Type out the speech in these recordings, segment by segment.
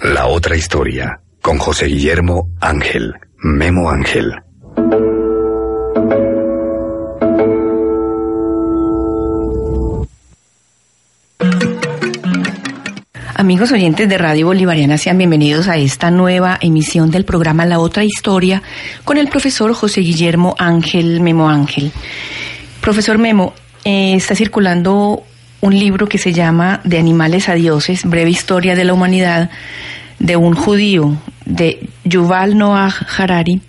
La otra historia, con José Guillermo Ángel, Memo Ángel. Amigos oyentes de Radio Bolivariana, sean bienvenidos a esta nueva emisión del programa La Otra Historia con el profesor José Guillermo Ángel Memo Ángel. Profesor Memo, eh, está circulando un libro que se llama De animales a dioses, breve historia de la humanidad, de un judío, de Yuval Noah Harari,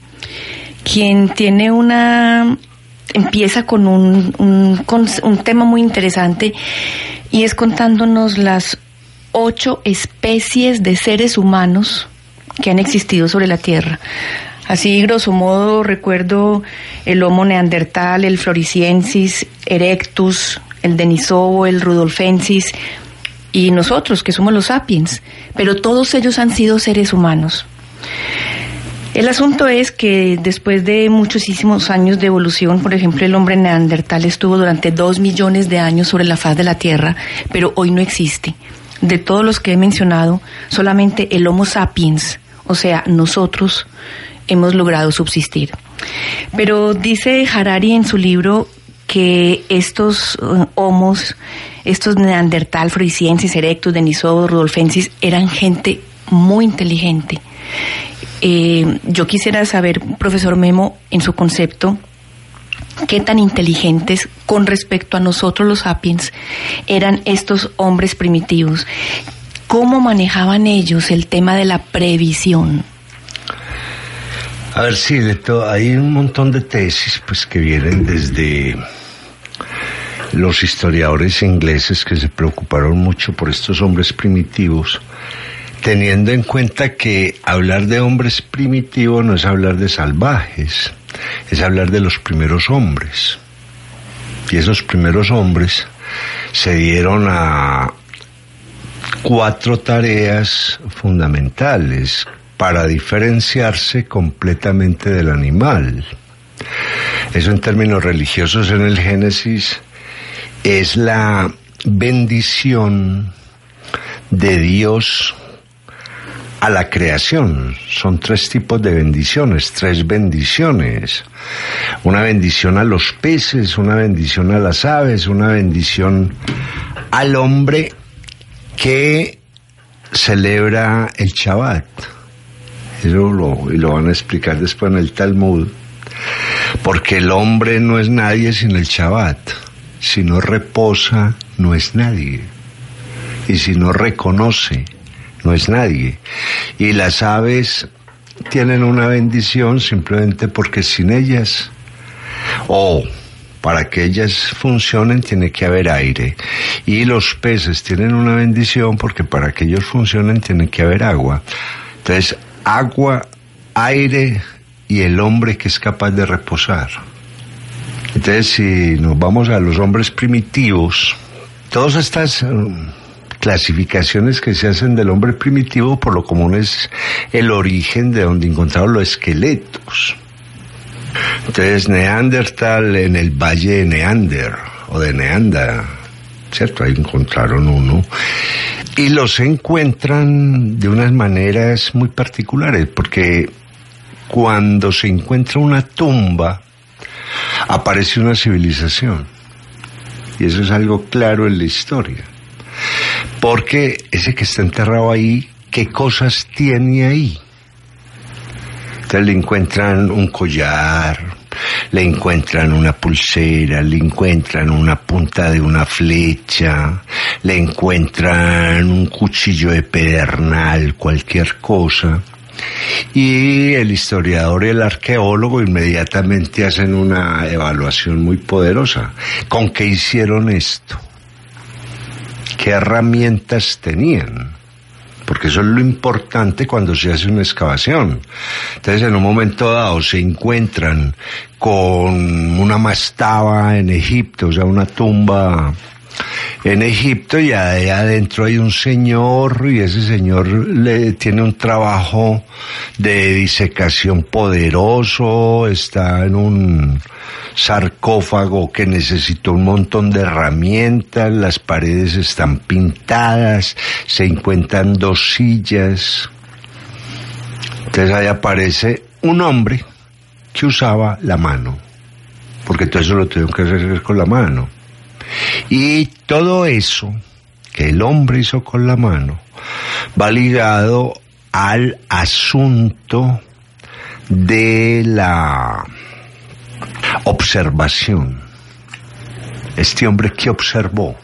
quien tiene una empieza con un, un, un tema muy interesante y es contándonos las ocho especies de seres humanos que han existido sobre la Tierra. Así, grosso modo, recuerdo el Homo neandertal, el Floriciensis, Erectus, el Denisovo, el Rudolfensis y nosotros, que somos los sapiens. Pero todos ellos han sido seres humanos. El asunto es que después de muchísimos años de evolución, por ejemplo, el hombre neandertal estuvo durante dos millones de años sobre la faz de la Tierra, pero hoy no existe de todos los que he mencionado, solamente el Homo sapiens, o sea, nosotros, hemos logrado subsistir. Pero dice Harari en su libro que estos uh, homos, estos neandertal, frisiensis, erectus, denisovos, rudolfensis, eran gente muy inteligente. Eh, yo quisiera saber, profesor Memo, en su concepto, qué tan inteligentes con respecto a nosotros los sapiens eran estos hombres primitivos. ¿Cómo manejaban ellos el tema de la previsión? A ver, sí, de hay un montón de tesis pues que vienen desde los historiadores ingleses que se preocuparon mucho por estos hombres primitivos, teniendo en cuenta que hablar de hombres primitivos no es hablar de salvajes, es hablar de los primeros hombres. Y esos primeros hombres se dieron a cuatro tareas fundamentales para diferenciarse completamente del animal. Eso en términos religiosos en el Génesis es la bendición de Dios a la creación. Son tres tipos de bendiciones, tres bendiciones. Una bendición a los peces, una bendición a las aves, una bendición al hombre que celebra el Shabbat. Eso lo, y lo van a explicar después en el Talmud. Porque el hombre no es nadie sin el Shabbat. Si no reposa, no es nadie. Y si no reconoce, no es nadie. Y las aves tienen una bendición simplemente porque sin ellas, o para que ellas funcionen tiene que haber aire. Y los peces tienen una bendición porque para que ellos funcionen tiene que haber agua. Entonces, agua, aire y el hombre que es capaz de reposar. Entonces, si nos vamos a los hombres primitivos, todas estas clasificaciones que se hacen del hombre primitivo, por lo común es el origen de donde encontraron los esqueletos. Entonces, Neandertal en el valle de Neander, o de Neanda, ¿cierto? Ahí encontraron uno. Y los encuentran de unas maneras muy particulares, porque cuando se encuentra una tumba, aparece una civilización. Y eso es algo claro en la historia. Porque ese que está enterrado ahí, ¿qué cosas tiene ahí? Entonces le encuentran un collar, le encuentran una pulsera, le encuentran una punta de una flecha, le encuentran un cuchillo de pedernal, cualquier cosa. Y el historiador y el arqueólogo inmediatamente hacen una evaluación muy poderosa. ¿Con qué hicieron esto? qué herramientas tenían. Porque eso es lo importante cuando se hace una excavación. Entonces, en un momento dado se encuentran con una mastaba en Egipto, o sea, una tumba en Egipto y adentro hay un señor y ese señor le tiene un trabajo de disecación poderoso, está en un sarcófago que necesitó un montón de herramientas, las paredes están pintadas, se encuentran dos sillas. Entonces ahí aparece un hombre que usaba la mano, porque todo eso lo tuvieron que hacer con la mano. Y todo eso que el hombre hizo con la mano va ligado al asunto de la observación. Este hombre que observó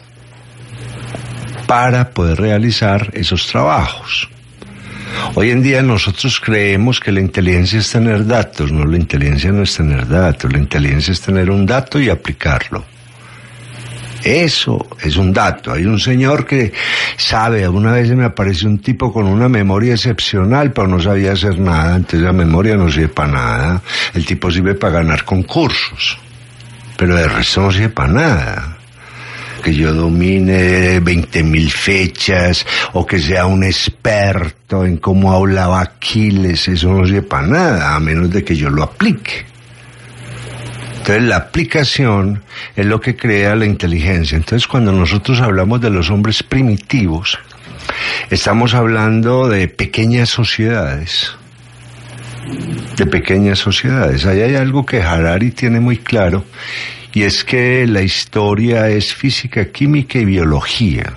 para poder realizar esos trabajos. Hoy en día nosotros creemos que la inteligencia es tener datos, no, la inteligencia no es tener datos, la inteligencia es tener un dato y aplicarlo. Eso es un dato. Hay un señor que sabe, alguna vez me apareció un tipo con una memoria excepcional, pero no sabía hacer nada, entonces la memoria no sirve para nada. El tipo sirve para ganar concursos, pero de resto no sirve para nada que yo domine 20.000 fechas o que sea un experto en cómo hablaba Aquiles, eso no sirve para nada, a menos de que yo lo aplique. Entonces la aplicación es lo que crea la inteligencia. Entonces cuando nosotros hablamos de los hombres primitivos, estamos hablando de pequeñas sociedades. De pequeñas sociedades. Ahí hay algo que Harari tiene muy claro y es que la historia es física, química y biología.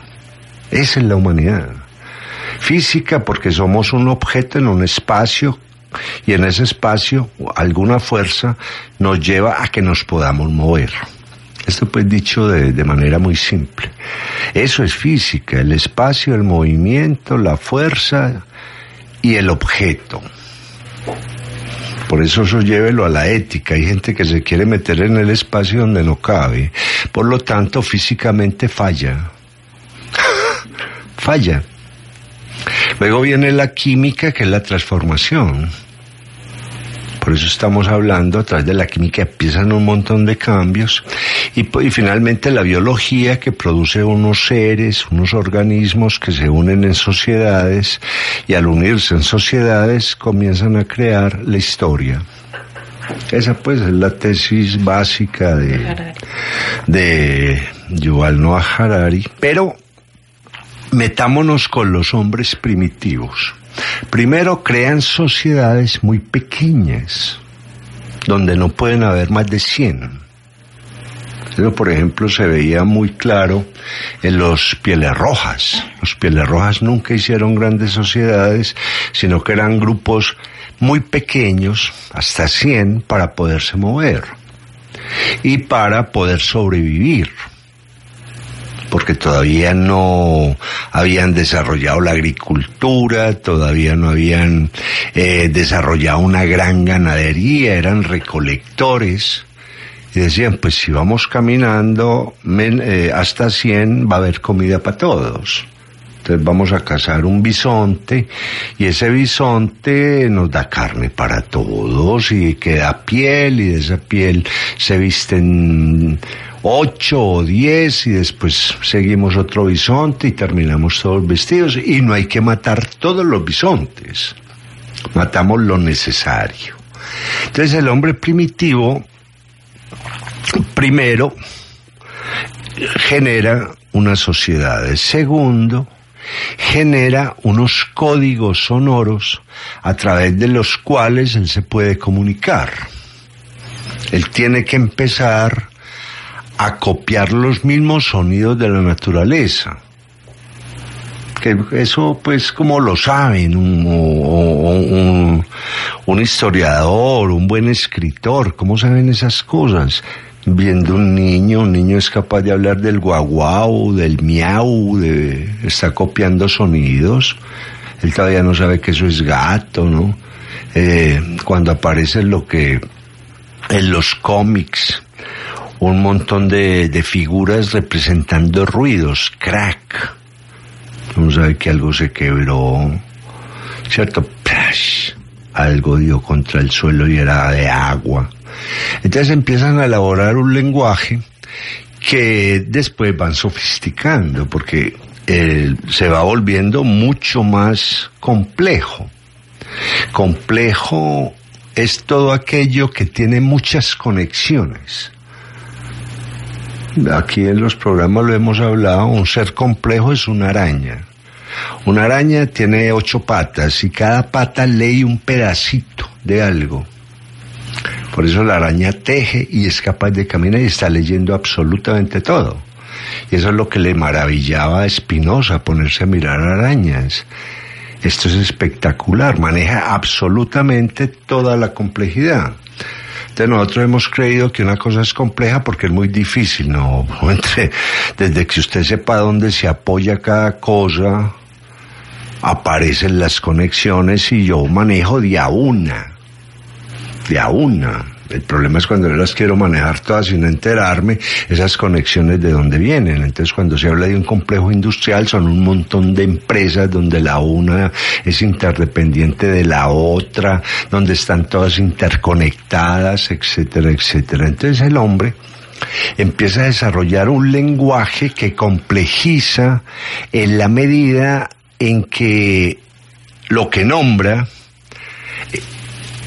Esa es la humanidad. Física porque somos un objeto en un espacio y en ese espacio alguna fuerza nos lleva a que nos podamos mover. Esto pues dicho de, de, manera muy simple. Eso es física, el espacio, el movimiento, la fuerza y el objeto. Por eso eso llévelo a la ética. Hay gente que se quiere meter en el espacio donde no cabe. Por lo tanto, físicamente falla. falla. Luego viene la química, que es la transformación. Por eso estamos hablando, a través de la química empiezan un montón de cambios. Y, y, finalmente la biología que produce unos seres, unos organismos que se unen en sociedades y al unirse en sociedades comienzan a crear la historia. Esa pues es la tesis básica de, de Yuval Noah Harari. Pero metámonos con los hombres primitivos. Primero crean sociedades muy pequeñas, donde no pueden haber más de 100. Eso, por ejemplo, se veía muy claro en los pieles rojas. Los pieles rojas nunca hicieron grandes sociedades, sino que eran grupos muy pequeños, hasta 100, para poderse mover y para poder sobrevivir porque todavía no habían desarrollado la agricultura, todavía no habían eh, desarrollado una gran ganadería, eran recolectores. Y decían, pues si vamos caminando eh, hasta 100 va a haber comida para todos. Entonces vamos a cazar un bisonte y ese bisonte nos da carne para todos y queda piel y de esa piel se visten ocho o diez y después seguimos otro bisonte y terminamos todos vestidos y no hay que matar todos los bisontes. Matamos lo necesario. Entonces el hombre primitivo, primero, genera unas sociedades. Segundo, genera unos códigos sonoros a través de los cuales él se puede comunicar. Él tiene que empezar a copiar los mismos sonidos de la naturaleza. Que eso pues como lo saben un, un, historiador, un buen escritor, ¿cómo saben esas cosas? viendo un niño, un niño es capaz de hablar del guaguau, del miau, de, está copiando sonidos, él todavía no sabe que eso es gato, ¿no? Eh, cuando aparece lo que en los cómics, un montón de, de figuras representando ruidos, crack, uno sabe que algo se quebró, ¿cierto? algo dio contra el suelo y era de agua entonces empiezan a elaborar un lenguaje que después van sofisticando, porque se va volviendo mucho más complejo. Complejo es todo aquello que tiene muchas conexiones. Aquí en los programas lo hemos hablado, un ser complejo es una araña. Una araña tiene ocho patas y cada pata lee un pedacito de algo. Por eso la araña teje y es capaz de caminar y está leyendo absolutamente todo. Y eso es lo que le maravillaba a Espinosa, ponerse a mirar arañas. Esto es espectacular, maneja absolutamente toda la complejidad. Entonces nosotros hemos creído que una cosa es compleja porque es muy difícil, ¿no? Entre, desde que usted sepa dónde se apoya cada cosa, aparecen las conexiones y yo manejo de a una, de a una. El problema es cuando yo las quiero manejar todas sin enterarme, esas conexiones de dónde vienen. Entonces, cuando se habla de un complejo industrial, son un montón de empresas donde la una es interdependiente de la otra, donde están todas interconectadas, etcétera, etcétera. Entonces, el hombre empieza a desarrollar un lenguaje que complejiza en la medida en que lo que nombra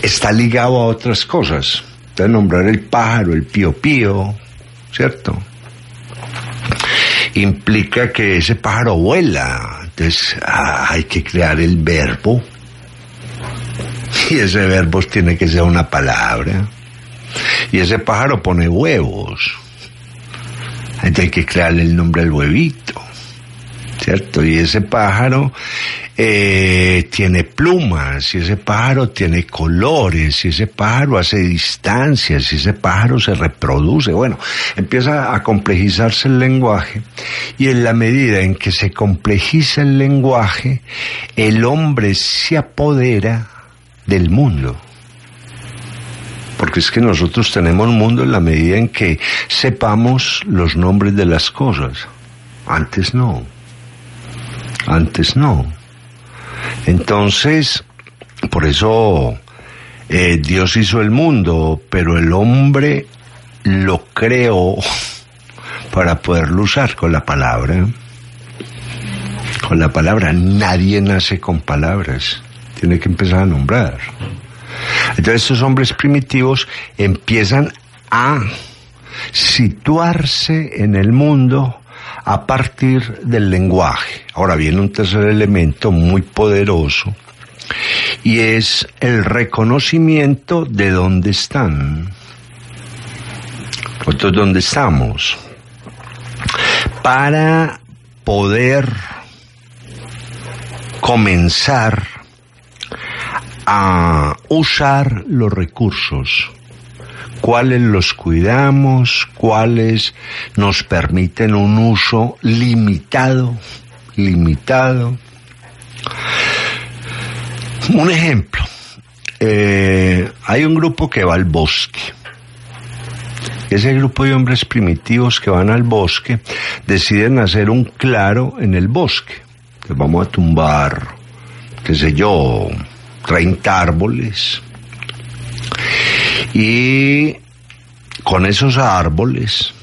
está ligado a otras cosas nombrar el pájaro, el pío pío, ¿cierto? Implica que ese pájaro vuela, entonces ah, hay que crear el verbo. Y ese verbo tiene que ser una palabra. Y ese pájaro pone huevos. Entonces hay que crearle el nombre al huevito. ¿Cierto? Y ese pájaro eh, tiene plumas, y ese pájaro tiene colores, y ese pájaro hace distancias, y ese pájaro se reproduce. Bueno, empieza a complejizarse el lenguaje, y en la medida en que se complejiza el lenguaje, el hombre se apodera del mundo. Porque es que nosotros tenemos mundo en la medida en que sepamos los nombres de las cosas. Antes no. Antes no. Entonces, por eso eh, Dios hizo el mundo, pero el hombre lo creó para poderlo usar con la palabra. Con la palabra, nadie nace con palabras, tiene que empezar a nombrar. Entonces estos hombres primitivos empiezan a situarse en el mundo a partir del lenguaje. Ahora viene un tercer elemento muy poderoso y es el reconocimiento de dónde están. Dónde estamos. Para poder comenzar a usar los recursos cuáles los cuidamos, cuáles nos permiten un uso limitado, limitado. Un ejemplo, eh, hay un grupo que va al bosque. Ese grupo de hombres primitivos que van al bosque deciden hacer un claro en el bosque. vamos a tumbar, qué sé yo, 30 árboles, y con esos árboles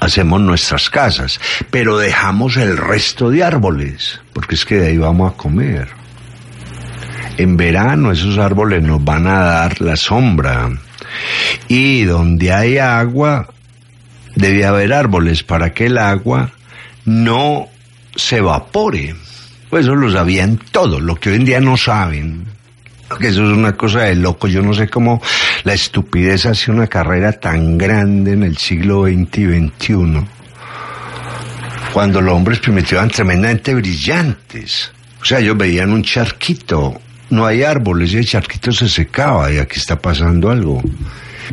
hacemos nuestras casas, pero dejamos el resto de árboles, porque es que de ahí vamos a comer. En verano esos árboles nos van a dar la sombra. Y donde hay agua, debe haber árboles para que el agua no se evapore. Pues eso lo sabían todos, lo que hoy en día no saben que eso es una cosa de loco. Yo no sé cómo la estupidez hace una carrera tan grande en el siglo XX y XXI, cuando los hombres primitivos eran tremendamente brillantes. O sea, ellos veían un charquito, no hay árboles y el charquito se secaba y aquí está pasando algo.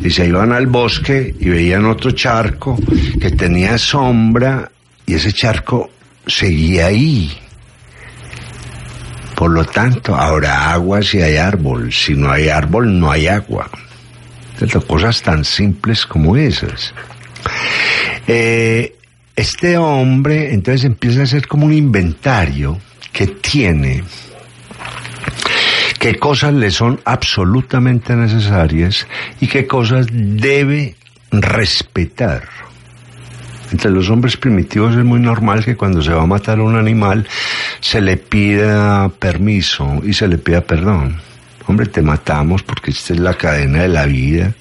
Y se iban al bosque y veían otro charco que tenía sombra y ese charco seguía ahí por lo tanto, habrá agua si hay árbol. Si no hay árbol, no hay agua. cosas tan simples como esas. Eh, este hombre entonces empieza a hacer como un inventario que tiene qué cosas le son absolutamente necesarias y qué cosas debe respetar. Entre los hombres primitivos es muy normal que cuando se va a matar a un animal se le pida permiso y se le pida perdón. Hombre, te matamos porque esta es la cadena de la vida.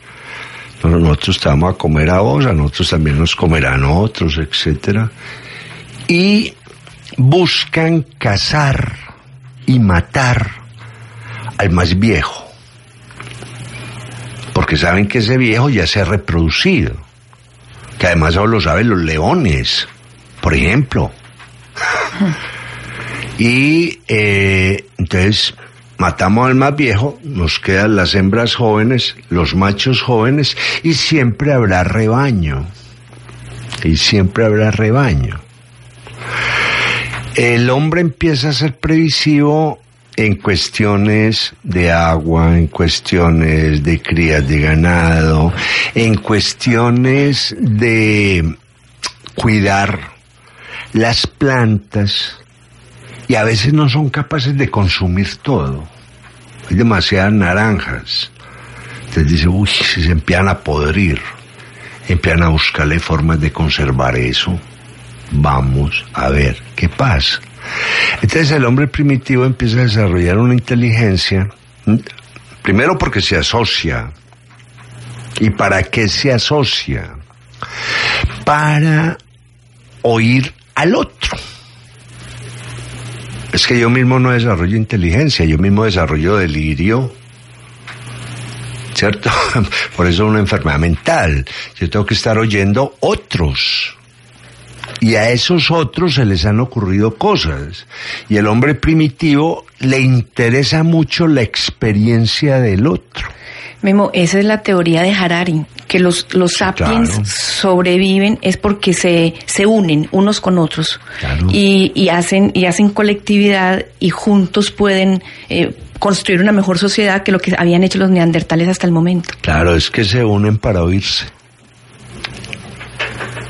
Nosotros te vamos a comer a vos, a nosotros también nos comerán otros, etcétera. Y buscan cazar y matar al más viejo. Porque saben que ese viejo ya se ha reproducido. Que además lo saben los leones, por ejemplo. y eh, entonces matamos al más viejo, nos quedan las hembras jóvenes, los machos jóvenes, y siempre habrá rebaño. Y siempre habrá rebaño. El hombre empieza a ser previsivo en cuestiones de agua, en cuestiones de crías de ganado, en cuestiones de cuidar las plantas y a veces no son capaces de consumir todo. Hay demasiadas naranjas. Entonces dice, uy, si se empiezan a podrir, empiezan a buscarle formas de conservar eso. Vamos a ver qué pasa. Entonces el hombre primitivo empieza a desarrollar una inteligencia, primero porque se asocia. ¿Y para qué se asocia? Para oír al otro. Es que yo mismo no desarrollo inteligencia, yo mismo desarrollo delirio. ¿Cierto? Por eso es una enfermedad mental. Yo tengo que estar oyendo otros y a esos otros se les han ocurrido cosas. Y el hombre primitivo le interesa mucho la experiencia del otro. Memo, esa es la teoría de Harari, que los, los sapiens sobreviven es porque se, se unen unos con otros y, y, hacen, y hacen colectividad y juntos pueden eh, construir una mejor sociedad que lo que habían hecho los neandertales hasta el momento. Claro, es que se unen para oírse.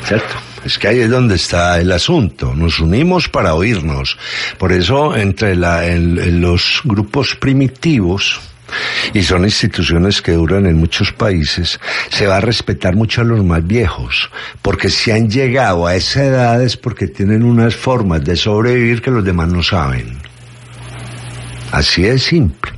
¿Cierto? Es que ahí es donde está el asunto. Nos unimos para oírnos. Por eso, entre la, los grupos primitivos, y son instituciones que duran en muchos países, se va a respetar mucho a los más viejos, porque si han llegado a esa edad es porque tienen unas formas de sobrevivir que los demás no saben. Así es simple.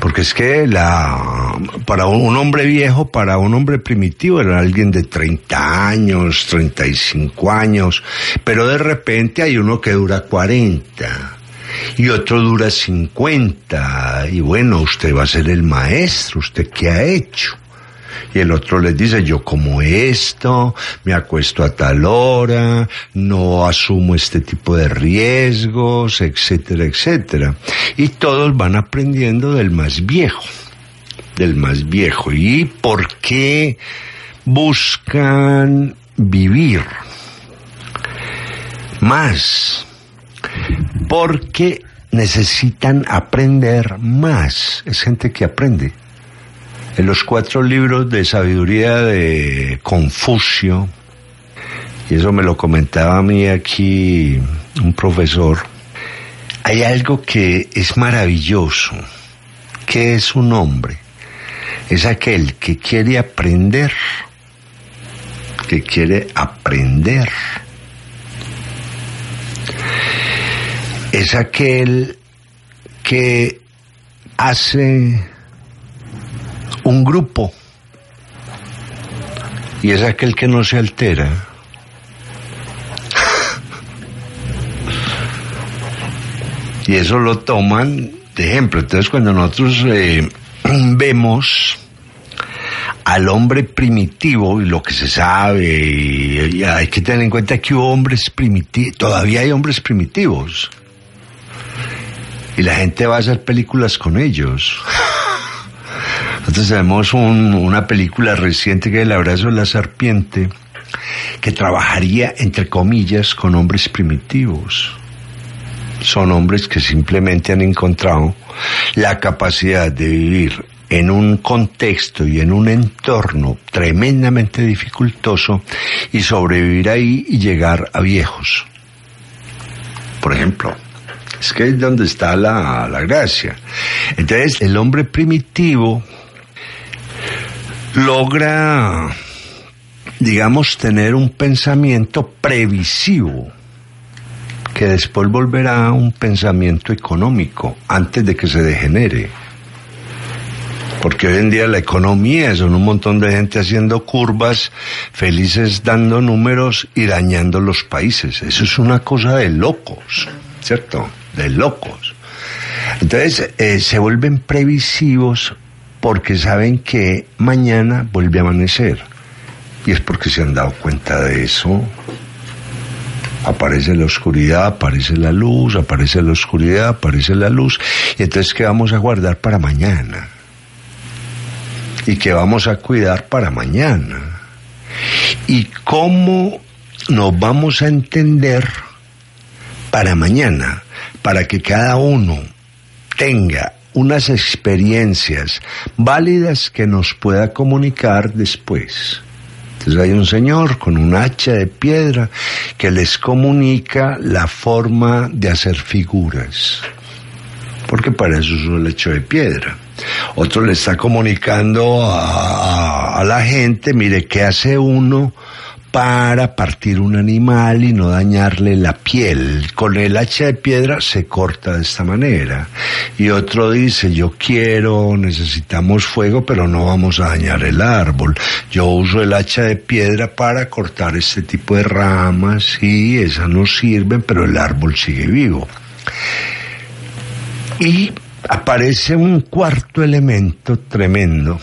Porque es que la, para un, hombre viejo, para un hombre primitivo, era alguien de 30 años, 35 años, pero de repente hay uno que dura 40 y otro dura 50 y bueno, usted va a ser el maestro, ¿usted qué ha hecho? Y el otro les dice, yo como esto, me acuesto a tal hora, no asumo este tipo de riesgos, etcétera, etcétera. Y todos van aprendiendo del más viejo, del más viejo. ¿Y por qué buscan vivir más? Porque necesitan aprender más. Es gente que aprende en los cuatro libros de sabiduría de Confucio, y eso me lo comentaba a mí aquí un profesor, hay algo que es maravilloso. ¿Qué es un hombre? Es aquel que quiere aprender, que quiere aprender. Es aquel que hace un grupo y es aquel que no se altera. y eso lo toman de ejemplo. Entonces cuando nosotros eh, vemos al hombre primitivo y lo que se sabe, y, hay que tener en cuenta que hubo hombres primitivos, todavía hay hombres primitivos. Y la gente va a hacer películas con ellos. Nosotros tenemos una película reciente que es El abrazo de la serpiente, que trabajaría, entre comillas, con hombres primitivos. Son hombres que simplemente han encontrado la capacidad de vivir en un contexto y en un entorno tremendamente dificultoso y sobrevivir ahí y llegar a viejos. Por ejemplo, es que es donde está la, la gracia. Entonces, el hombre primitivo logra digamos, tener un pensamiento previsivo, que después volverá a un pensamiento económico, antes de que se degenere. Porque hoy en día la economía son un montón de gente haciendo curvas, felices dando números y dañando los países. Eso es una cosa de locos, ¿cierto? De locos. Entonces eh, se vuelven previsivos porque saben que mañana vuelve a amanecer. Y es porque se han dado cuenta de eso. Aparece la oscuridad, aparece la luz, aparece la oscuridad, aparece la luz. Y entonces, ¿qué vamos a guardar para mañana? ¿Y qué vamos a cuidar para mañana? ¿Y cómo nos vamos a entender para mañana? Para que cada uno tenga unas experiencias válidas que nos pueda comunicar después. Entonces hay un señor con un hacha de piedra que les comunica la forma de hacer figuras. Porque para eso es un lecho de piedra. Otro le está comunicando a, a la gente, mire, ¿qué hace uno para partir un animal y no dañarle la piel. Con el hacha de piedra se corta de esta manera. Y otro dice, yo quiero, necesitamos fuego, pero no vamos a dañar el árbol. Yo uso el hacha de piedra para cortar este tipo de ramas y esas no sirven, pero el árbol sigue vivo. Y aparece un cuarto elemento tremendo.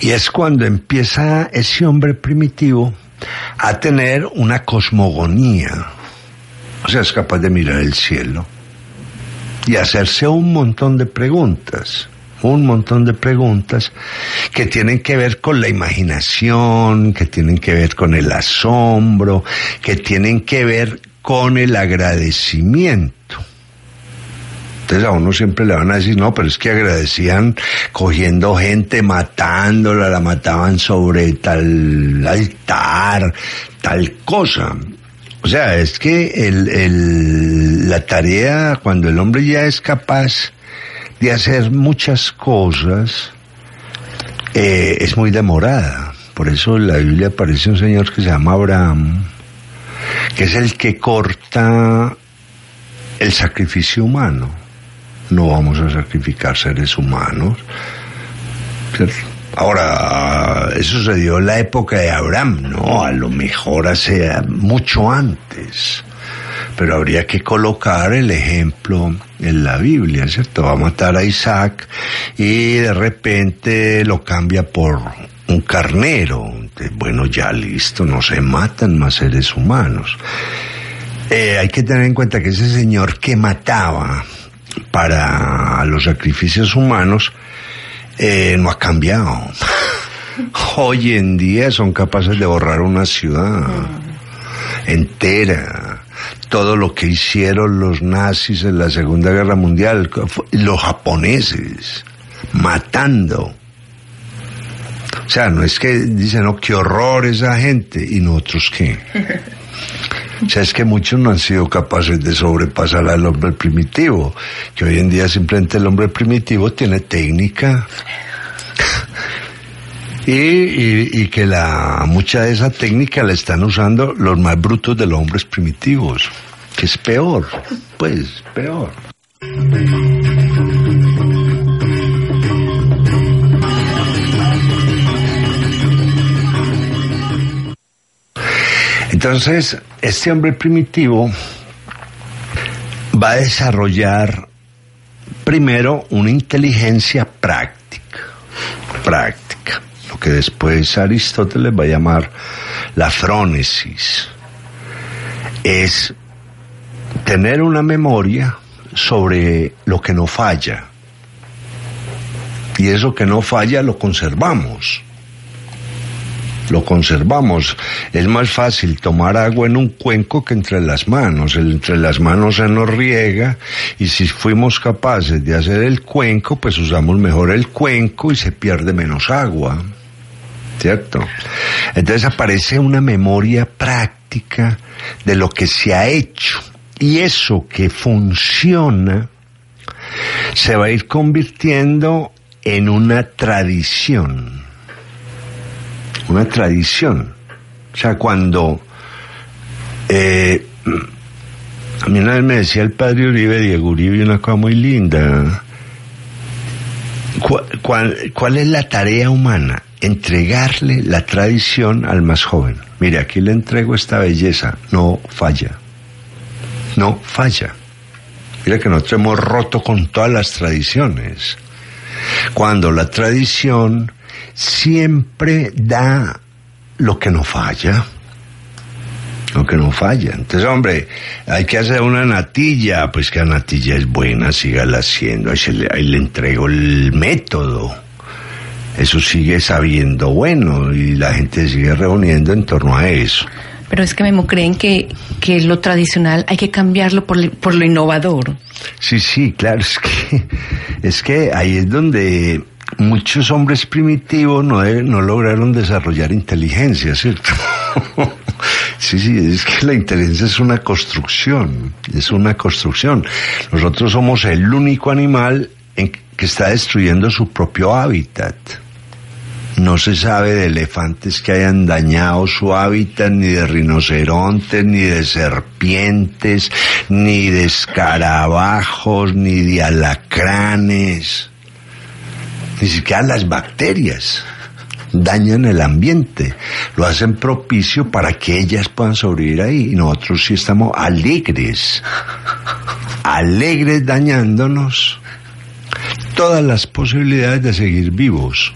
Y es cuando empieza ese hombre primitivo a tener una cosmogonía. O sea, es capaz de mirar el cielo y hacerse un montón de preguntas, un montón de preguntas que tienen que ver con la imaginación, que tienen que ver con el asombro, que tienen que ver con el agradecimiento. Entonces a uno siempre le van a decir, no, pero es que agradecían cogiendo gente, matándola, la mataban sobre tal altar, tal cosa. O sea, es que la tarea, cuando el hombre ya es capaz de hacer muchas cosas, eh, es muy demorada. Por eso en la Biblia aparece un señor que se llama Abraham, que es el que corta el sacrificio humano no vamos a sacrificar seres humanos. Ahora, eso se dio en la época de Abraham, no, a lo mejor hace mucho antes. Pero habría que colocar el ejemplo en la Biblia, ¿cierto? Va a matar a Isaac y de repente lo cambia por un carnero. Bueno, ya listo, no se matan más seres humanos. Eh, hay que tener en cuenta que ese señor que mataba para los sacrificios humanos eh, no ha cambiado. Hoy en día son capaces de borrar una ciudad entera. Todo lo que hicieron los nazis en la Segunda Guerra Mundial, los japoneses, matando. O sea, no es que dicen, no, qué horror esa gente, y nosotros qué. O sea, es que muchos no han sido capaces de sobrepasar al hombre primitivo, que hoy en día simplemente el hombre primitivo tiene técnica. Y, y, que la mucha de esa técnica la están usando los más brutos de los hombres primitivos, que es peor, pues peor. Entonces, este hombre primitivo va a desarrollar primero una inteligencia práctica, práctica, lo que después Aristóteles va a llamar la frónesis. Es tener una memoria sobre lo que no falla. Y eso que no falla lo conservamos lo conservamos. Es más fácil tomar agua en un cuenco que entre las manos. entre las manos se nos riega y si fuimos capaces de hacer el cuenco, pues usamos mejor el cuenco y se pierde menos agua. ¿Cierto? Entonces aparece una memoria práctica de lo que se ha hecho. Y eso que funciona se va a ir convirtiendo en una tradición una tradición. O sea, cuando eh, a mí una vez me decía el padre Uribe, Diego Uribe, una cosa muy linda. ¿Cuál, es la tarea humana? Entregarle la tradición al más joven. Mire, aquí le entrego esta belleza. No falla. No falla. Mira que nosotros hemos roto con todas las tradiciones. Cuando la tradición siempre da lo que no falla lo que no falla. Entonces, hombre, hay que hacer una natilla, pues que la natilla es buena, sígala haciendo, ahí, le, ahí le entrego el método. Eso sigue sabiendo bueno y la gente sigue reuniendo en torno a eso. Pero es que Memo creen que, que lo tradicional hay que cambiarlo por, por lo innovador. Sí, sí, claro, es que, es que ahí es donde muchos hombres primitivos no, no lograron desarrollar inteligencia, ¿cierto? Sí, sí, es que la inteligencia es una construcción, es una construcción. Nosotros somos el único animal en que está destruyendo su propio hábitat. No se sabe de elefantes que hayan dañado su hábitat, ni de rinocerontes, ni de serpientes, ni de escarabajos, ni de alacranes, ni siquiera las bacterias dañan el ambiente, lo hacen propicio para que ellas puedan sobrevivir ahí. Y nosotros sí estamos alegres, alegres dañándonos todas las posibilidades de seguir vivos.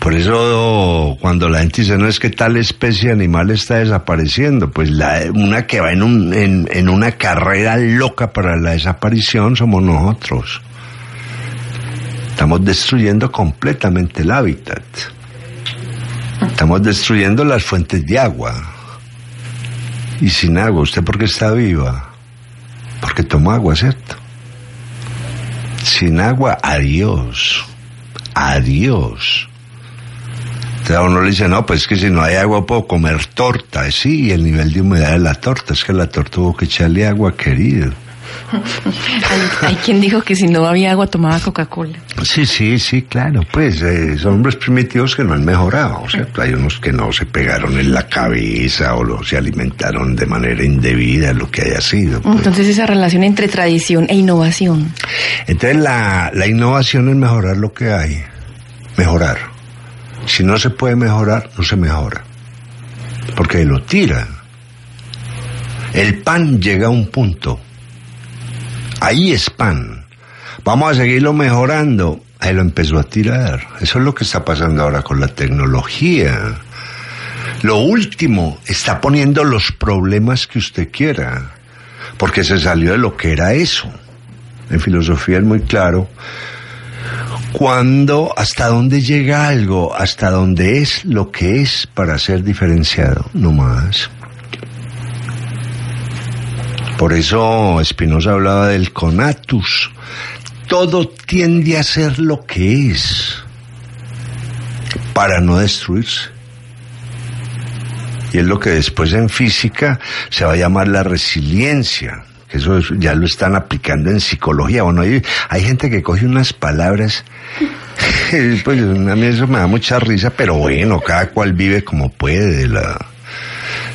Por eso cuando la gente dice, no es que tal especie animal está desapareciendo, pues la, una que va en, un, en, en una carrera loca para la desaparición somos nosotros. Estamos destruyendo completamente el hábitat. Estamos destruyendo las fuentes de agua. Y sin agua, ¿usted por qué está viva? Porque toma agua, ¿cierto? Sin agua, adiós. Adiós. Entonces a uno le dice, no, pues es que si no hay agua puedo comer torta. Sí, y el nivel de humedad de la torta, es que la torta tuvo que echarle agua, querido. Hay, quien dijo que si no había agua tomaba Coca-Cola. Sí, sí, sí, claro. Pues eh, son hombres primitivos que no han mejorado. O Hay unos que no se pegaron en la cabeza o se alimentaron de manera indebida, lo que haya sido. Pues. Entonces esa relación entre tradición e innovación. Entonces la, la innovación es mejorar lo que hay. Mejorar. Si no se puede mejorar, no se mejora. Porque lo tiran. El pan llega a un punto Ahí es pan. Vamos a seguirlo mejorando. Ahí lo empezó a tirar. Eso es lo que está pasando ahora con la tecnología. Lo último, está poniendo los problemas que usted quiera, porque se salió de lo que era eso. En filosofía es muy claro. Cuando, hasta dónde llega algo, hasta dónde es lo que es para ser diferenciado, no más. Por eso Spinoza hablaba del conatus. Todo tiende a ser lo que es para no destruirse. Y es lo que después en física se va a llamar la resiliencia, que eso ya lo están aplicando en psicología. Bueno, hay, hay gente que coge unas palabras, pues a mí eso me da mucha risa, pero bueno, cada cual vive como puede, la,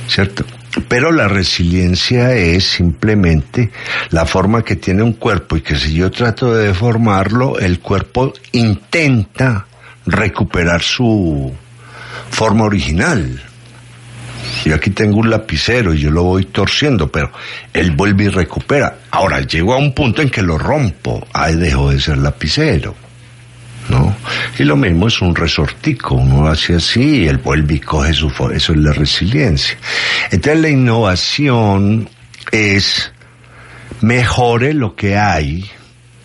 ¿cierto? Pero la resiliencia es simplemente la forma que tiene un cuerpo y que si yo trato de deformarlo, el cuerpo intenta recuperar su forma original. Yo aquí tengo un lapicero y yo lo voy torciendo, pero él vuelve y recupera. Ahora llego a un punto en que lo rompo. Ahí dejó de ser lapicero. ¿No? Y lo mismo es un resortico, uno hace así y él vuelve y coge su eso es la resiliencia. Entonces la innovación es mejore lo que hay,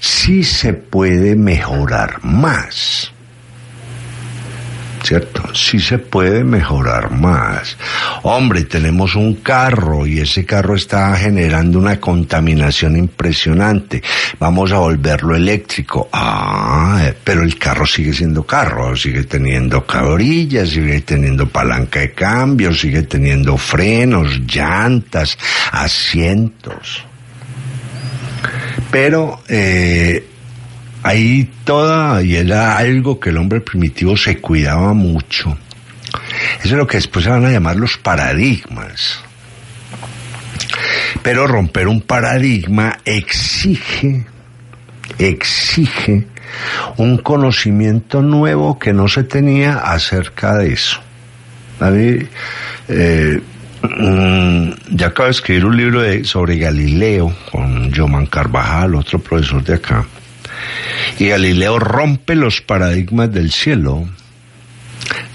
si se puede mejorar más. ¿Cierto? Sí se puede mejorar más. Hombre, tenemos un carro y ese carro está generando una contaminación impresionante. Vamos a volverlo eléctrico. Ah, pero el carro sigue siendo carro, sigue teniendo cabrillas, sigue teniendo palanca de cambio, sigue teniendo frenos, llantas, asientos. Pero eh, Ahí toda, y era algo que el hombre primitivo se cuidaba mucho, Eso es lo que después se van a llamar los paradigmas. Pero romper un paradigma exige, exige un conocimiento nuevo que no se tenía acerca de eso. A mí, eh, mm, ya acabo de escribir un libro sobre Galileo con Joman Carvajal, otro profesor de acá. Y Galileo rompe los paradigmas del cielo,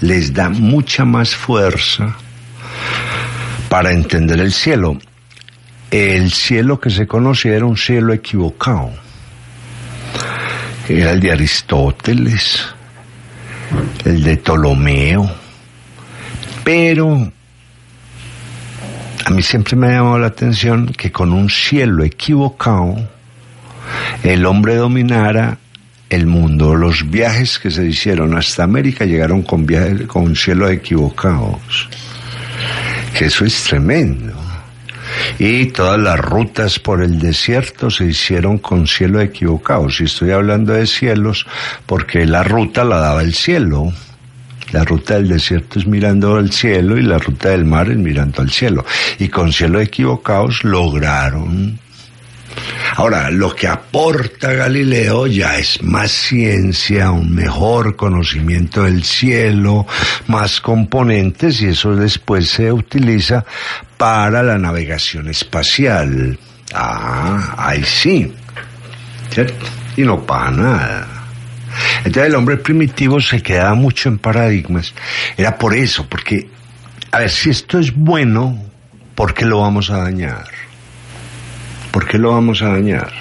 les da mucha más fuerza para entender el cielo. El cielo que se conocía era un cielo equivocado. Era el de Aristóteles, el de Ptolomeo. Pero a mí siempre me ha llamado la atención que con un cielo equivocado el hombre dominara el mundo. Los viajes que se hicieron hasta América llegaron con viajes con cielos equivocados. Eso es tremendo. Y todas las rutas por el desierto se hicieron con cielos equivocados. Y estoy hablando de cielos porque la ruta la daba el cielo. La ruta del desierto es mirando al cielo y la ruta del mar es mirando al cielo. Y con cielos equivocados lograron Ahora, lo que aporta Galileo ya es más ciencia, un mejor conocimiento del cielo, más componentes y eso después se utiliza para la navegación espacial. Ah, ahí sí. ¿Cierto? Y no para nada. Entonces el hombre primitivo se quedaba mucho en paradigmas. Era por eso, porque, a ver, si esto es bueno, ¿por qué lo vamos a dañar? ¿Por qué lo vamos a dañar?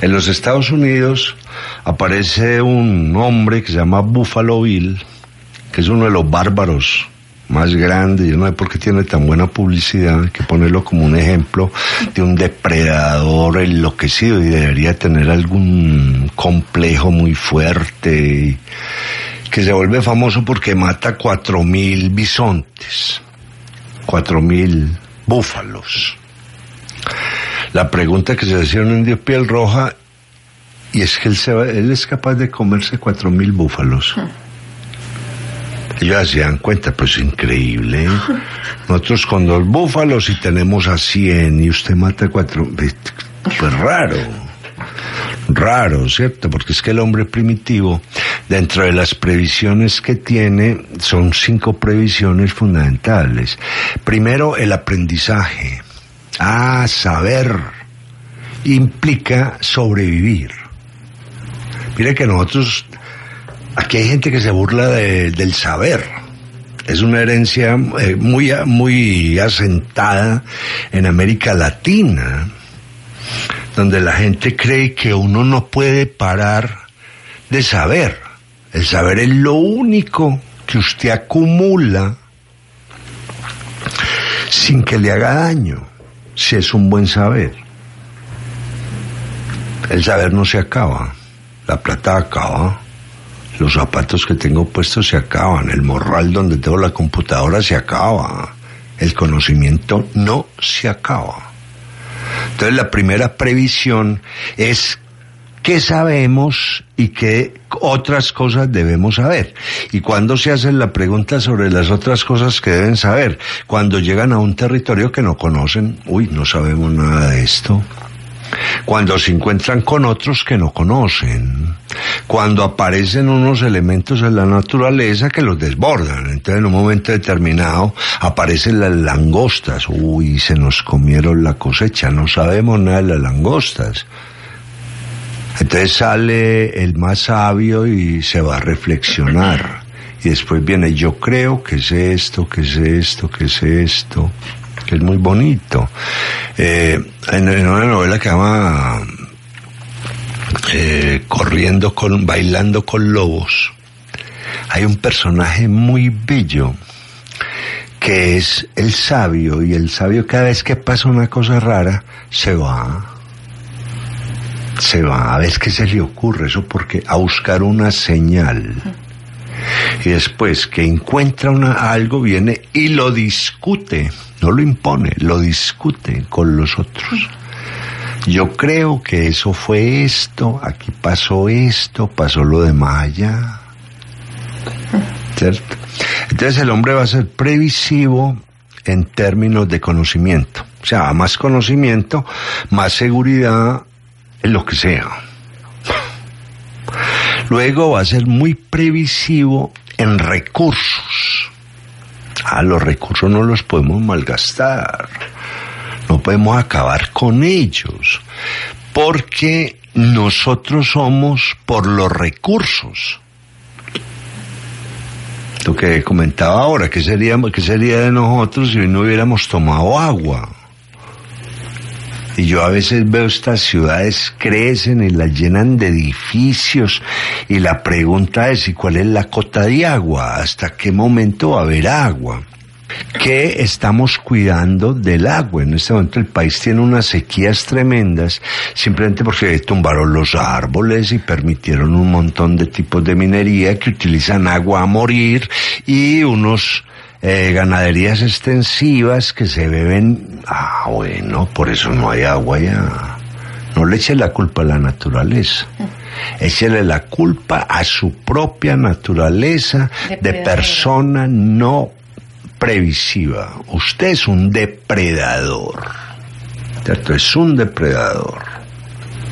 En los Estados Unidos aparece un hombre que se llama Buffalo Bill, que es uno de los bárbaros más grandes, yo no sé por qué tiene tan buena publicidad, que ponerlo como un ejemplo de un depredador enloquecido y debería tener algún complejo muy fuerte, que se vuelve famoso porque mata cuatro mil bisontes, cuatro mil búfalos. La pregunta que se decía un indio piel roja, y es que él, se él es capaz de comerse cuatro mil búfalos. Ellos se dan cuenta, pues increíble. ¿eh? Nosotros con dos búfalos y tenemos a cien y usted mata cuatro. Pues raro. Raro, ¿cierto? Porque es que el hombre primitivo, dentro de las previsiones que tiene, son cinco previsiones fundamentales. Primero, el aprendizaje. Ah, saber implica sobrevivir. Mire que nosotros, aquí hay gente que se burla del saber. Es una herencia eh, muy, muy asentada en América Latina, donde la gente cree que uno no puede parar de saber. El saber es lo único que usted acumula sin que le haga daño si es un buen saber. El saber no se acaba, la plata acaba, los zapatos que tengo puestos se acaban, el morral donde tengo la computadora se acaba, el conocimiento no se acaba. Entonces la primera previsión es qué sabemos y qué otras cosas debemos saber. Y cuando se hace la pregunta sobre las otras cosas que deben saber, cuando llegan a un territorio que no conocen, uy, no sabemos nada de esto. Cuando se encuentran con otros que no conocen, cuando aparecen unos elementos en la naturaleza que los desbordan, entonces en un momento determinado aparecen las langostas, uy, se nos comieron la cosecha, no sabemos nada de las langostas entonces sale el más sabio y se va a reflexionar. Y después viene, yo creo que es esto, que es esto, que es esto, que es muy bonito. Eh, en, una novela que llama eh, Corriendo con, bailando con lobos, hay un personaje muy bello que es el sabio y el sabio cada vez que pasa una cosa rara se va se va a ver qué se le ocurre eso porque a buscar una señal y después que encuentra una, algo viene y lo discute no lo impone lo discute con los otros yo creo que eso fue esto aquí pasó esto pasó lo de Maya ¿Cierto? Entonces el hombre va a ser previsivo en términos de conocimiento. O sea, más conocimiento, más seguridad lo que sea. Luego va a ser muy previsivo en recursos. Ah, los recursos no los podemos malgastar. No podemos acabar con ellos. Porque nosotros somos por los recursos. Lo que comentaba ahora, ¿qué sería, qué sería de nosotros si no hubiéramos tomado agua? Y yo a veces veo estas ciudades crecen y las llenan de edificios y la pregunta es, ¿y cuál es la cota de agua? ¿Hasta qué momento va a haber agua? ¿Qué estamos cuidando del agua. En este momento el país tiene unas sequías tremendas simplemente porque tumbaron los árboles y permitieron un montón de tipos de minería que utilizan agua a morir y unos eh, ganaderías extensivas que se beben. Ah, bueno, por eso no hay agua ya. No le eche la culpa a la naturaleza. Échele la culpa a su propia naturaleza de persona no previsiva. Usted es un depredador. ¿Cierto? Es un depredador.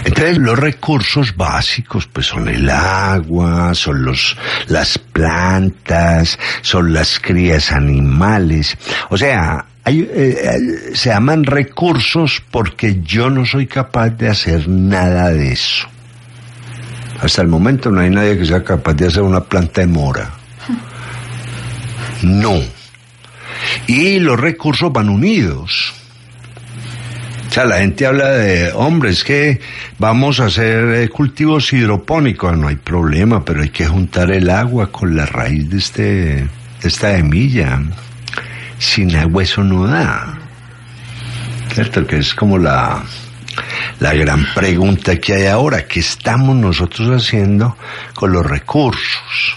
Entonces los recursos básicos pues son el agua, son los las plantas, son las crías animales. O sea, hay, eh, eh, se llaman recursos porque yo no soy capaz de hacer nada de eso. Hasta el momento no hay nadie que sea capaz de hacer una planta de mora. No. Y los recursos van unidos. O sea, la gente habla de, hombres que vamos a hacer eh, cultivos hidropónicos, no hay problema, pero hay que juntar el agua con la raíz de, este, esta semilla. Sin agua eso no da. ¿Cierto? Que es como la, la gran pregunta que hay ahora, ¿qué estamos nosotros haciendo con los recursos?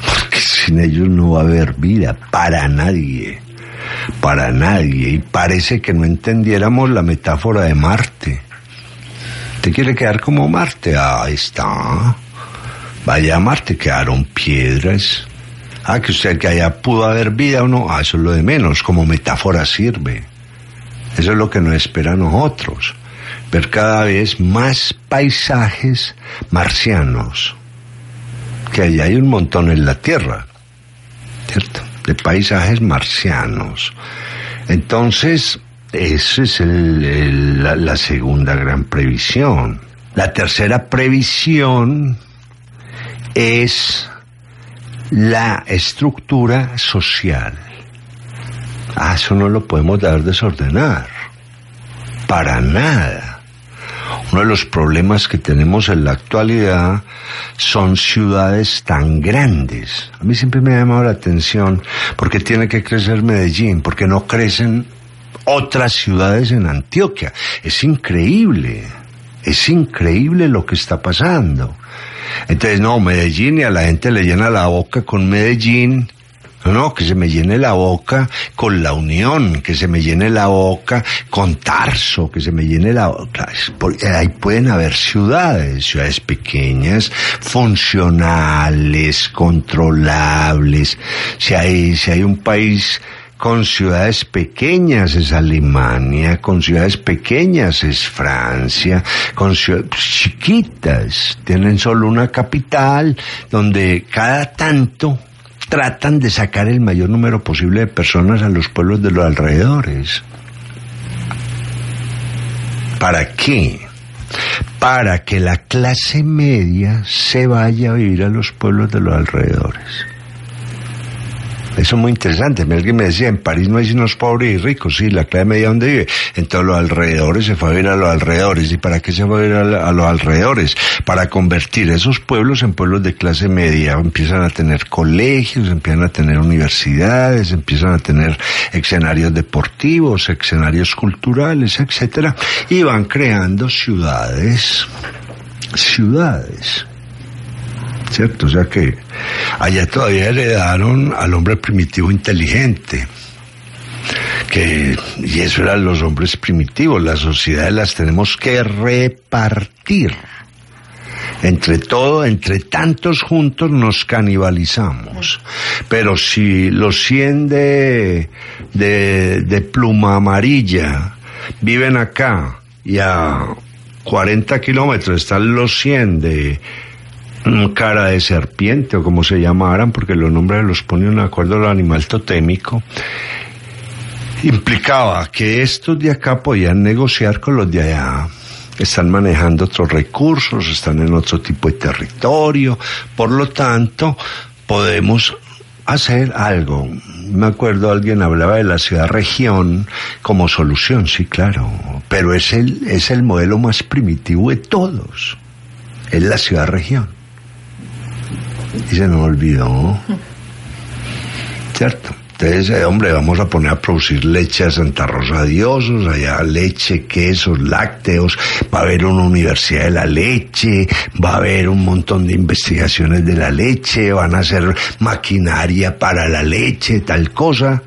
Porque sin ellos no va a haber vida para nadie para nadie y parece que no entendiéramos la metáfora de Marte. ¿Te quiere quedar como Marte? Ahí está. Vaya Marte, quedaron piedras. Ah, que usted que allá pudo haber vida o no, ah, eso es lo de menos, como metáfora sirve. Eso es lo que nos espera a nosotros, ver cada vez más paisajes marcianos, que allá hay un montón en la Tierra, ¿cierto? De paisajes marcianos. Entonces, esa es la, segunda gran previsión. La tercera previsión es la estructura social. Ah, eso no lo podemos dar desordenar. Para nada. Uno de los problemas que tenemos en la actualidad son ciudades tan grandes. A mí siempre me ha llamado la atención porque tiene que crecer Medellín, porque no crecen otras ciudades en Antioquia. Es increíble, es increíble lo que está pasando. Entonces, no, Medellín y a la gente le llena la boca con Medellín no, que se me llene la boca con la unión, que se me llene la boca con Tarso, que se me llene la boca. Ahí pueden haber ciudades, ciudades pequeñas, funcionales, controlables. Si hay, si hay un país con ciudades pequeñas es Alemania, con ciudades pequeñas es Francia, con ciudades chiquitas tienen solo una capital donde cada tanto tratan de sacar el mayor número posible de personas a los pueblos de los alrededores. ¿Para qué? Para que la clase media se vaya a vivir a los pueblos de los alrededores. Eso es muy interesante. Alguien me decía, en París no hay sino pobres y ricos. Sí, la clase media donde vive. En todos los alrededores se fue a vivir a los alrededores. ¿Y para qué se fue a vivir a, los alrededores? Para convertir esos pueblos en pueblos de clase media. Empiezan a tener colegios, empiezan a tener universidades, empiezan a tener escenarios deportivos, escenarios culturales, etcétera, y van creando ciudades, ciudades ¿cierto? O sea que allá todavía heredaron al hombre primitivo inteligente, que, y eso eran los hombres primitivos, las sociedades las tenemos que repartir Entre todo, entre tantos juntos nos canibalizamos. Pero si los 100 de, de, pluma amarilla viven acá y a 40 kilómetros están los 100 de cara de serpiente o como se llamaran, porque los nombres los ponen de acuerdo al animal totémico, implicaba que estos de acá podían negociar con los de allá. Están manejando otros recursos, están en otro tipo de territorio, por lo tanto, podemos hacer algo. Me acuerdo alguien hablaba de la ciudad-región como solución, sí, claro, pero es el, es el modelo más primitivo de todos. Es la ciudad-región. Y se nos olvidó. ¿Cierto? Entonces, eh, hombre, vamos a poner a producir leche a Santa Rosa Diosos, allá leche, quesos, lácteos, va a haber una universidad de la leche, va a haber un montón de investigaciones de la leche, van a hacer maquinaria para la leche, tal cosa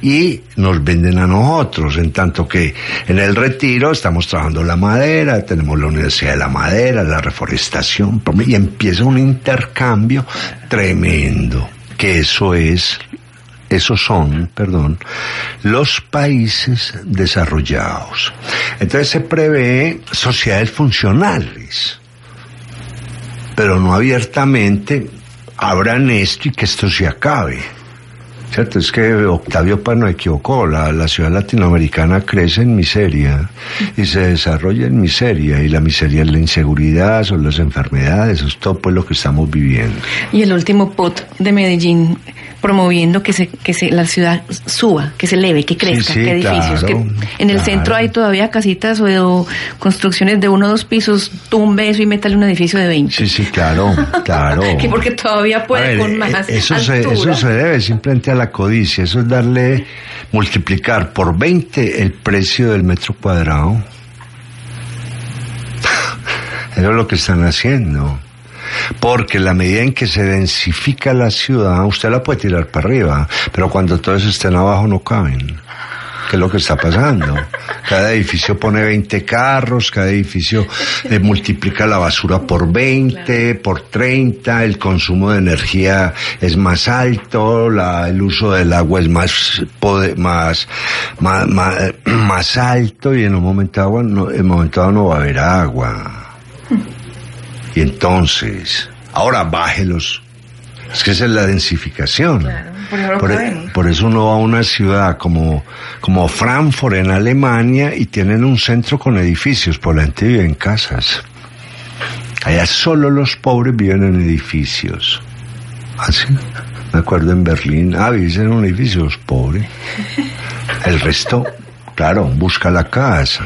y nos venden a nosotros, en tanto que en el retiro estamos trabajando la madera, tenemos la Universidad de la Madera, la reforestación, y empieza un intercambio tremendo, que eso es esos son, perdón, los países desarrollados. Entonces se prevé sociedades funcionales, pero no abiertamente abran esto y que esto se acabe. ¿Cierto? Es que Octavio Paz no equivocó, la, la ciudad latinoamericana crece en miseria y se desarrolla en miseria y la miseria es la inseguridad, son las enfermedades, eso es todo pues lo que estamos viviendo. Y el último POT de Medellín promoviendo que se que se la ciudad suba, que se eleve, que crezca, Sí, sí, que edificios, claro, que en el claro. centro hay todavía casitas o, construcciones de uno o dos pisos, tumbe eso y métale un edificio de 20. Sí, sí, claro, claro. Que porque todavía puede ver, con eh, más eso se, eso se debe simplemente a la codicia, eso es darle, multiplicar por 20 el precio del metro cuadrado. Eso es lo que están haciendo. Porque la medida en que se densifica la ciudad, usted la puede tirar para arriba, pero cuando todos estén abajo no caben. ¿Qué es lo que está pasando? Cada edificio pone 20 carros, cada edificio eh, multiplica la basura por 20, por 30, el consumo de energía es más alto, la- el uso del agua es más, más, más, más, más alto y en un momento dado no, en un momento dado no va a haber agua. Y entonces, ahora bájelos. Es que esa es la densificación. Claro, por eso no por, e- por eso uno va a una ciudad como, como Frankfurt en Alemania y tienen un centro con edificios, por la gente vive en casas. Allá solo los pobres viven en edificios. Así, me acuerdo en Berlín, ah, vives en un edificio, los pobres. El resto, claro, busca la casa.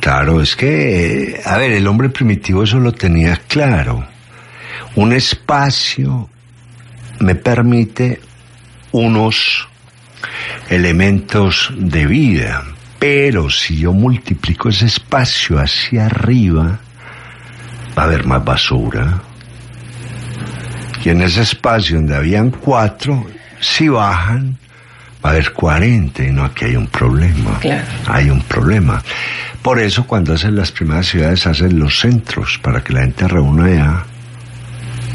Claro, es que, eh, a ver, el hombre primitivo eso lo tenía claro. Un espacio me permite unos elementos de vida, pero si yo multiplico ese espacio hacia arriba, va a haber más basura. Y en ese espacio donde habían cuatro, si bajan, va a haber 40 y no, aquí hay un problema. Claro. Hay un problema. Por eso cuando hacen las primeras ciudades hacen los centros para que la gente reúna ya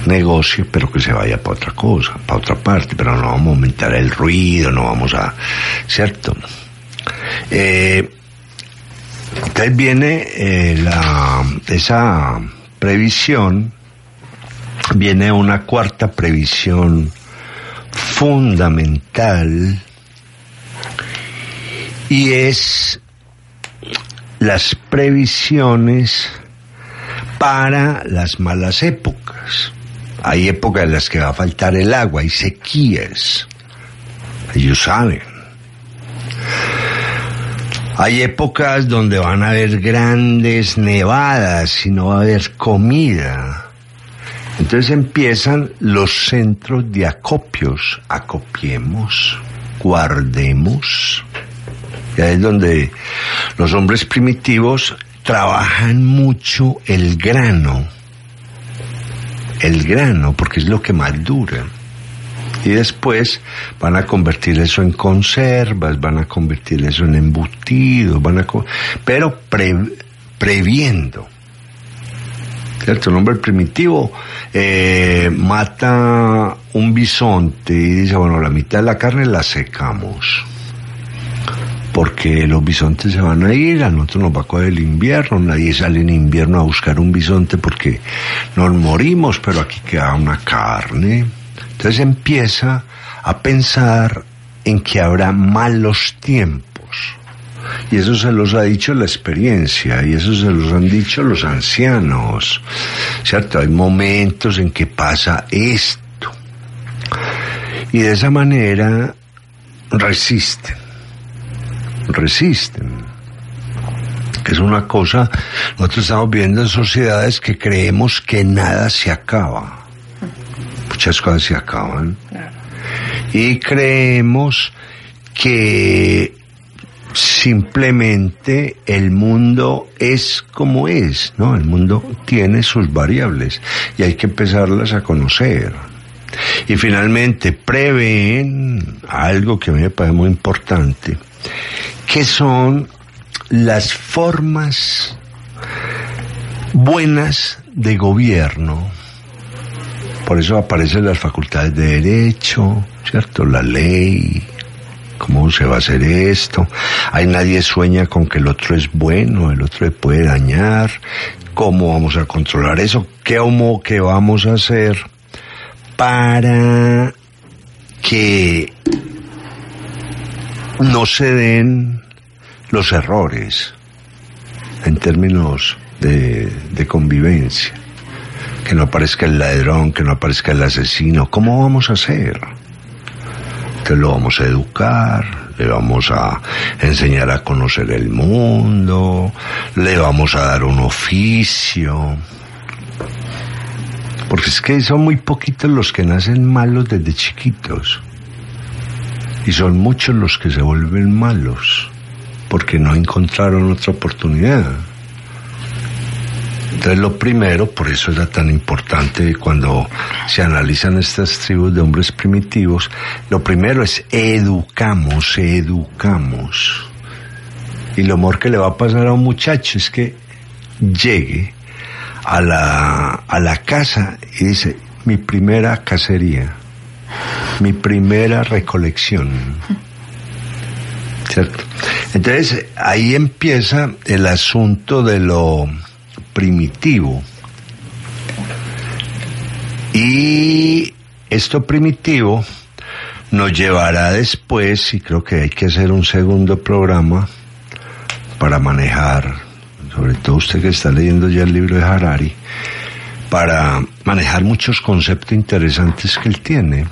negocie, pero que se vaya para otra cosa, para otra parte, pero no vamos a aumentar el ruido, no vamos a, ¿cierto? Eh, entonces viene eh, esa previsión, viene una cuarta previsión fundamental y es las previsiones para las malas épocas. Hay épocas en las que va a faltar el agua, hay sequías. Ellos saben. Hay épocas donde van a haber grandes nevadas y no va a haber comida. Entonces empiezan los centros de acopios. Acopiemos, guardemos. Ya es donde los hombres primitivos trabajan mucho el grano. El grano, porque es lo que más dura. Y después van a convertir eso en conservas, van a convertir eso en embutidos, van a pero pre- previendo. ¿cierto? El hombre primitivo eh, mata un bisonte y dice, bueno, la mitad de la carne la secamos. Porque los bisontes se van a ir, a nosotros nos va a coger el invierno, nadie sale en invierno a buscar un bisonte porque nos morimos, pero aquí queda una carne. Entonces empieza a pensar en que habrá malos tiempos. Y eso se los ha dicho la experiencia, y eso se los han dicho los ancianos. ¿Cierto? Hay momentos en que pasa esto. Y de esa manera resisten. Resisten. Es una cosa, nosotros estamos viendo en sociedades que creemos que nada se acaba. Muchas cosas se acaban. Y creemos que simplemente el mundo es como es, ¿no? El mundo tiene sus variables y hay que empezarlas a conocer. Y finalmente prevén algo que a mí me parece muy importante, que son las formas buenas de gobierno. Por eso aparecen las facultades de derecho, ¿cierto? La ley, ¿Cómo se va a hacer esto? Hay nadie sueña con que el otro es bueno, el otro le puede dañar. ¿Cómo vamos a controlar eso? ¿Qué, homo, qué vamos a hacer para que no se den los errores en términos de, de convivencia? Que no aparezca el ladrón, que no aparezca el asesino. ¿Cómo vamos a hacer? lo vamos a educar, le vamos a enseñar a conocer el mundo, le vamos a dar un oficio. Porque es que son muy poquitos los que nacen malos desde chiquitos. Y son muchos los que se vuelven malos porque no encontraron otra oportunidad. Entonces lo primero, por eso era tan importante cuando se analizan estas tribus de hombres primitivos, lo primero es educamos, educamos. Y lo mejor que le va a pasar a un muchacho es que llegue a la, a la casa y dice, mi primera cacería, mi primera recolección. ¿Cierto? Entonces ahí empieza el asunto de lo primitivo. Y esto primitivo nos llevará después, y creo que hay que hacer un segundo programa para manejar, sobre todo usted que está leyendo ya el libro de Harari, para manejar muchos conceptos interesantes que él tiene.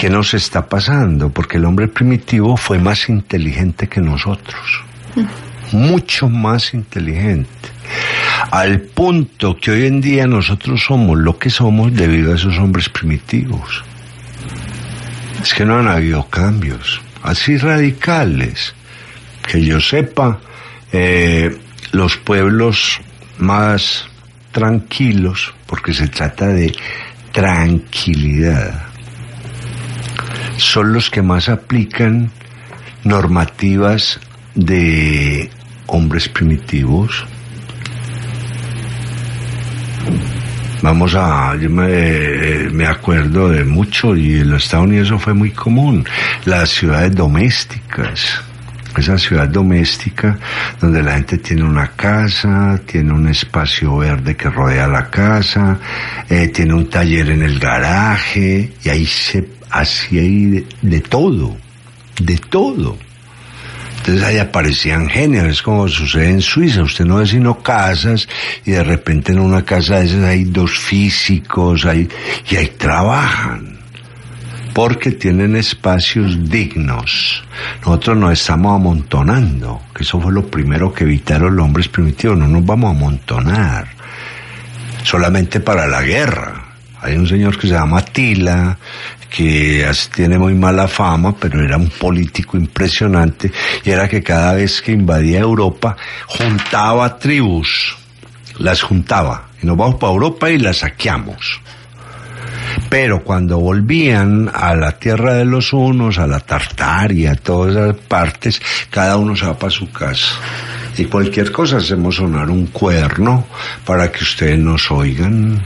¿Qué nos está pasando? Porque el hombre primitivo fue más inteligente que nosotros. Mucho más inteligente al punto que hoy en día nosotros somos lo que somos debido a esos hombres primitivos. Es que no han habido cambios así radicales. Que yo sepa, eh, los pueblos más tranquilos, porque se trata de tranquilidad, son los que más aplican normativas de hombres primitivos, Vamos a, yo me, acuerdo de mucho y en los Estados Unidos eso fue muy común, las ciudades domésticas esa ciudad doméstica donde la gente tiene una casa, tiene un espacio verde que rodea la casa, eh, tiene un taller en el garaje y ahí se hacía de todo, de todo. Entonces ahí aparecían géneros, es como sucede en Suiza, usted no ve sino casas y de repente en una casa de esas hay dos físicos hay, y ahí trabajan porque tienen espacios dignos. Nosotros nos estamos amontonando, que eso fue lo primero que evitaron los hombres primitivos, no nos vamos a amontonar, solamente para la guerra. Hay un señor que se llama Tila, que tiene muy mala fama, pero era un político impresionante, y era que cada vez que invadía Europa, juntaba tribus, las juntaba, y nos vamos para Europa y las saqueamos. Pero cuando volvían a la tierra de los unos, a la Tartaria, a todas esas partes, cada uno se va para su casa. Y cualquier cosa hacemos sonar un cuerno para que ustedes nos oigan.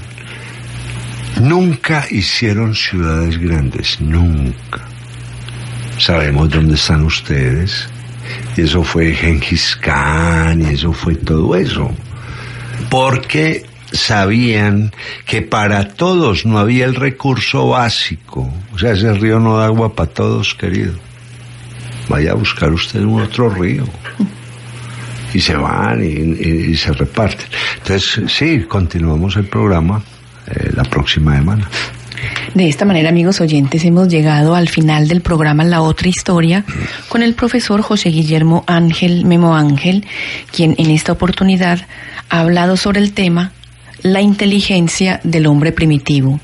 Nunca hicieron ciudades grandes, nunca. Sabemos dónde están ustedes. Y eso fue Genghis Khan, y eso fue todo eso. Porque sabían que para todos no había el recurso básico. O sea, ese río no da agua para todos, querido. Vaya a buscar usted un otro río. Y se van y, se reparten. Entonces, sí, continuamos el programa eh, la próxima semana. De esta manera, amigos oyentes, hemos llegado al final del programa La Otra Historia con el profesor José Guillermo Ángel Memo Ángel, quien en esta oportunidad ha hablado sobre el tema La inteligencia del hombre primitivo.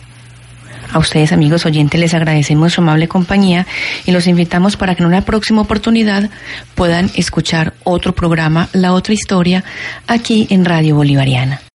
A ustedes, amigos oyentes, les agradecemos su amable compañía y los invitamos para que en una próxima oportunidad puedan escuchar otro programa, La Otra Historia, aquí en Radio Bolivariana.